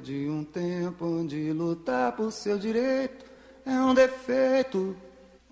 de um tempo onde lutar por seu direito é um defeito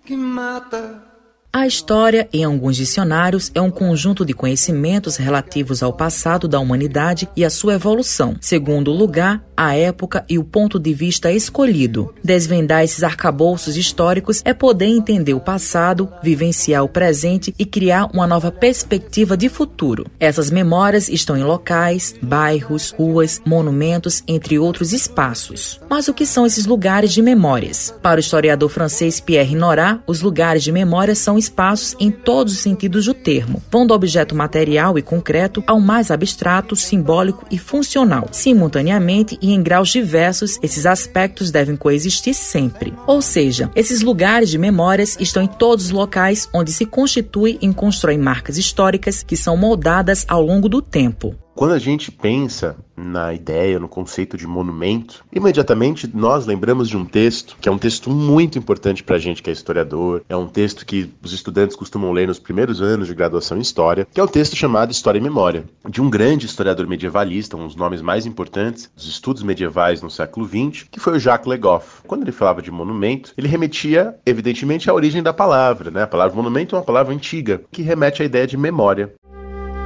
que mata a história, em alguns dicionários, é um conjunto de conhecimentos relativos ao passado da humanidade e à sua evolução, segundo o lugar, a época e o ponto de vista escolhido. Desvendar esses arcabouços históricos é poder entender o passado, vivenciar o presente e criar uma nova perspectiva de futuro. Essas memórias estão em locais, bairros, ruas, monumentos, entre outros espaços. Mas o que são esses lugares de memórias? Para o historiador francês Pierre Nora, os lugares de memória são espaços em todos os sentidos do termo, vão do objeto material e concreto ao mais abstrato, simbólico e funcional. Simultaneamente e em graus diversos, esses aspectos devem coexistir sempre. Ou seja, esses lugares de memórias estão em todos os locais onde se constitui e constrói marcas históricas que são moldadas ao longo do tempo. Quando a gente pensa na ideia, no conceito de monumento, imediatamente nós lembramos de um texto que é um texto muito importante para a gente que é historiador, é um texto que os estudantes costumam ler nos primeiros anos de graduação em História, que é o um texto chamado História e Memória, de um grande historiador medievalista, um dos nomes mais importantes dos estudos medievais no século XX, que foi o Jacques Legoff. Quando ele falava de monumento, ele remetia, evidentemente, à origem da palavra, né? A palavra monumento é uma palavra antiga, que remete à ideia de memória.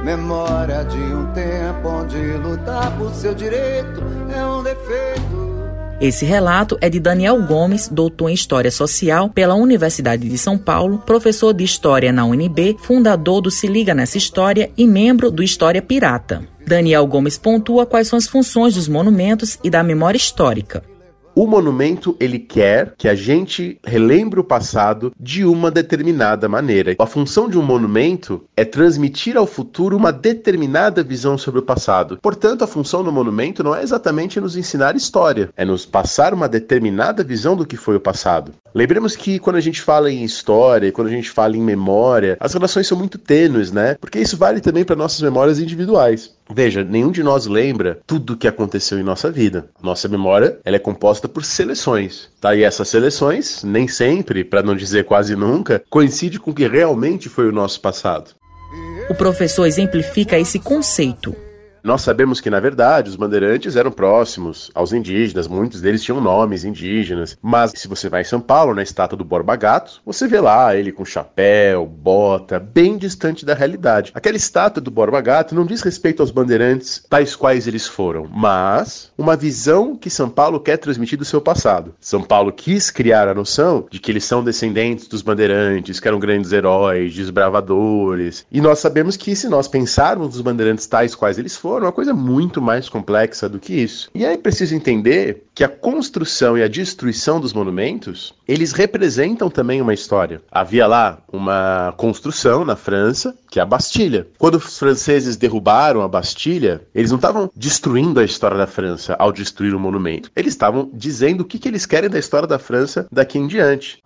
Memória de um tempo onde lutar por seu direito é um defeito. Esse relato é de Daniel Gomes, doutor em História Social pela Universidade de São Paulo, professor de História na UNB, fundador do Se Liga Nessa História e membro do História Pirata. Daniel Gomes pontua quais são as funções dos monumentos e da memória histórica. O monumento, ele quer que a gente relembre o passado de uma determinada maneira. A função de um monumento é transmitir ao futuro uma determinada visão sobre o passado. Portanto, a função do monumento não é exatamente nos ensinar história, é nos passar uma determinada visão do que foi o passado. Lembremos que quando a gente fala em história, quando a gente fala em memória, as relações são muito tênues, né? Porque isso vale também para nossas memórias individuais. Veja, nenhum de nós lembra tudo o que aconteceu em nossa vida. Nossa memória ela é composta por seleções, tá? E essas seleções, nem sempre, para não dizer quase nunca, coincide com o que realmente foi o nosso passado. O professor exemplifica esse conceito. Nós sabemos que, na verdade, os bandeirantes eram próximos aos indígenas, muitos deles tinham nomes indígenas. Mas se você vai em São Paulo, na estátua do Borba Gato, você vê lá ele com chapéu, bota, bem distante da realidade. Aquela estátua do Borba Gato não diz respeito aos bandeirantes tais quais eles foram, mas uma visão que São Paulo quer transmitir do seu passado. São Paulo quis criar a noção de que eles são descendentes dos bandeirantes, que eram grandes heróis, desbravadores. E nós sabemos que se nós pensarmos nos bandeirantes tais quais eles foram, uma coisa muito mais complexa do que isso. E aí é preciso entender que a construção e a destruição dos monumentos, eles representam também uma história. Havia lá uma construção na França, que é a Bastilha. Quando os franceses derrubaram a Bastilha, eles não estavam destruindo a história da França ao destruir o monumento. Eles estavam dizendo o que, que eles querem da história da França daqui em diante.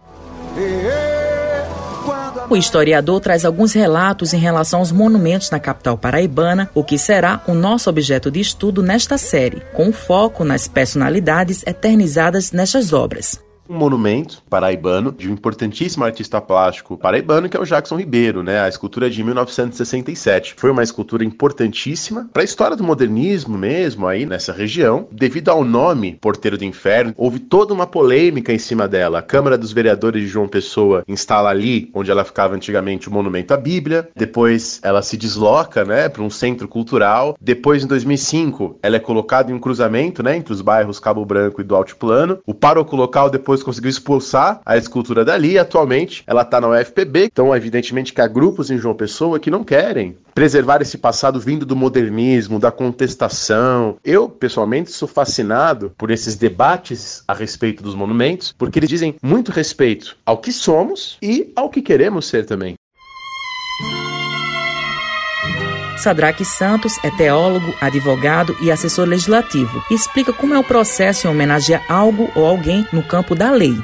O historiador traz alguns relatos em relação aos monumentos na capital paraibana, o que será o nosso objeto de estudo nesta série, com foco nas personalidades eternizadas nestas obras um monumento paraibano de um importantíssimo artista plástico paraibano que é o Jackson Ribeiro, né? A escultura de 1967. Foi uma escultura importantíssima para a história do modernismo mesmo aí nessa região, devido ao nome Porteiro do Inferno. Houve toda uma polêmica em cima dela. A Câmara dos Vereadores de João Pessoa instala ali onde ela ficava antigamente o monumento à Bíblia. Depois ela se desloca, né, para um centro cultural. Depois em 2005 ela é colocada em um cruzamento, né, entre os bairros Cabo Branco e do Altiplano. O paroco local depois depois conseguiu expulsar a escultura dali e atualmente ela está na UFPB. Então, evidentemente que há grupos em João Pessoa que não querem preservar esse passado vindo do modernismo, da contestação. Eu, pessoalmente, sou fascinado por esses debates a respeito dos monumentos, porque eles dizem muito respeito ao que somos e ao que queremos ser também. Sadraque Santos é teólogo, advogado e assessor legislativo explica como é o processo em homenagear algo ou alguém no campo da lei.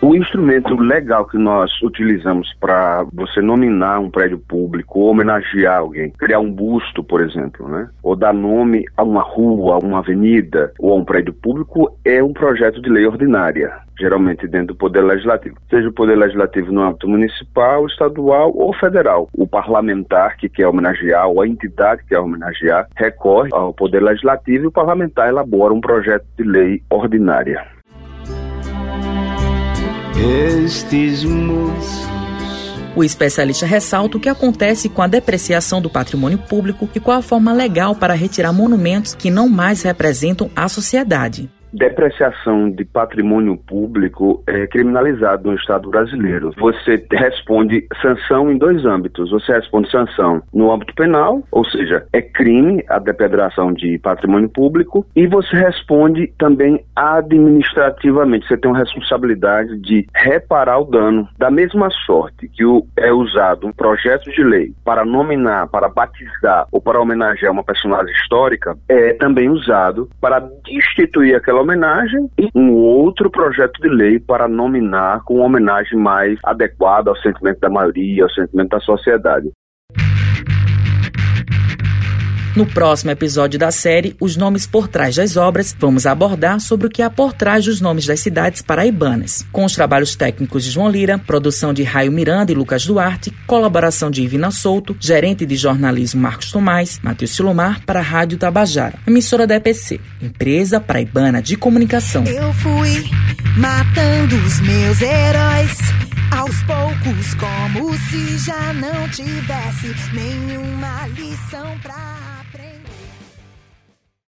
O instrumento legal que nós utilizamos para você nominar um prédio público, homenagear alguém, criar um busto, por exemplo, né? ou dar nome a uma rua, a uma avenida ou a um prédio público, é um projeto de lei ordinária geralmente dentro do Poder Legislativo, seja o Poder Legislativo no âmbito municipal, estadual ou federal. O parlamentar que quer homenagear, ou a entidade que quer homenagear, recorre ao Poder Legislativo e o parlamentar elabora um projeto de lei ordinária. Estes moços. O especialista ressalta o que acontece com a depreciação do patrimônio público e qual a forma legal para retirar monumentos que não mais representam a sociedade depreciação de patrimônio público é criminalizado no Estado brasileiro. Você responde sanção em dois âmbitos. Você responde sanção no âmbito penal, ou seja, é crime a depredação de patrimônio público, e você responde também administrativamente. Você tem uma responsabilidade de reparar o dano. Da mesma sorte que o, é usado um projeto de lei para nominar, para batizar ou para homenagear uma personagem histórica, é também usado para destituir aquela aquela homenagem e um outro projeto de lei para nominar com uma homenagem mais adequada ao sentimento da maioria, ao sentimento da sociedade. No próximo episódio da série Os Nomes por Trás das Obras, vamos abordar sobre o que há por trás dos nomes das cidades paraibanas. Com os trabalhos técnicos de João Lira, produção de Raio Miranda e Lucas Duarte, colaboração de Ivina Souto, gerente de jornalismo Marcos Tomás, Matheus Silomar para a Rádio Tabajara, emissora da EPC, Empresa Paraibana de Comunicação. Eu fui matando os meus heróis aos poucos, como se já não tivesse nenhuma lição pra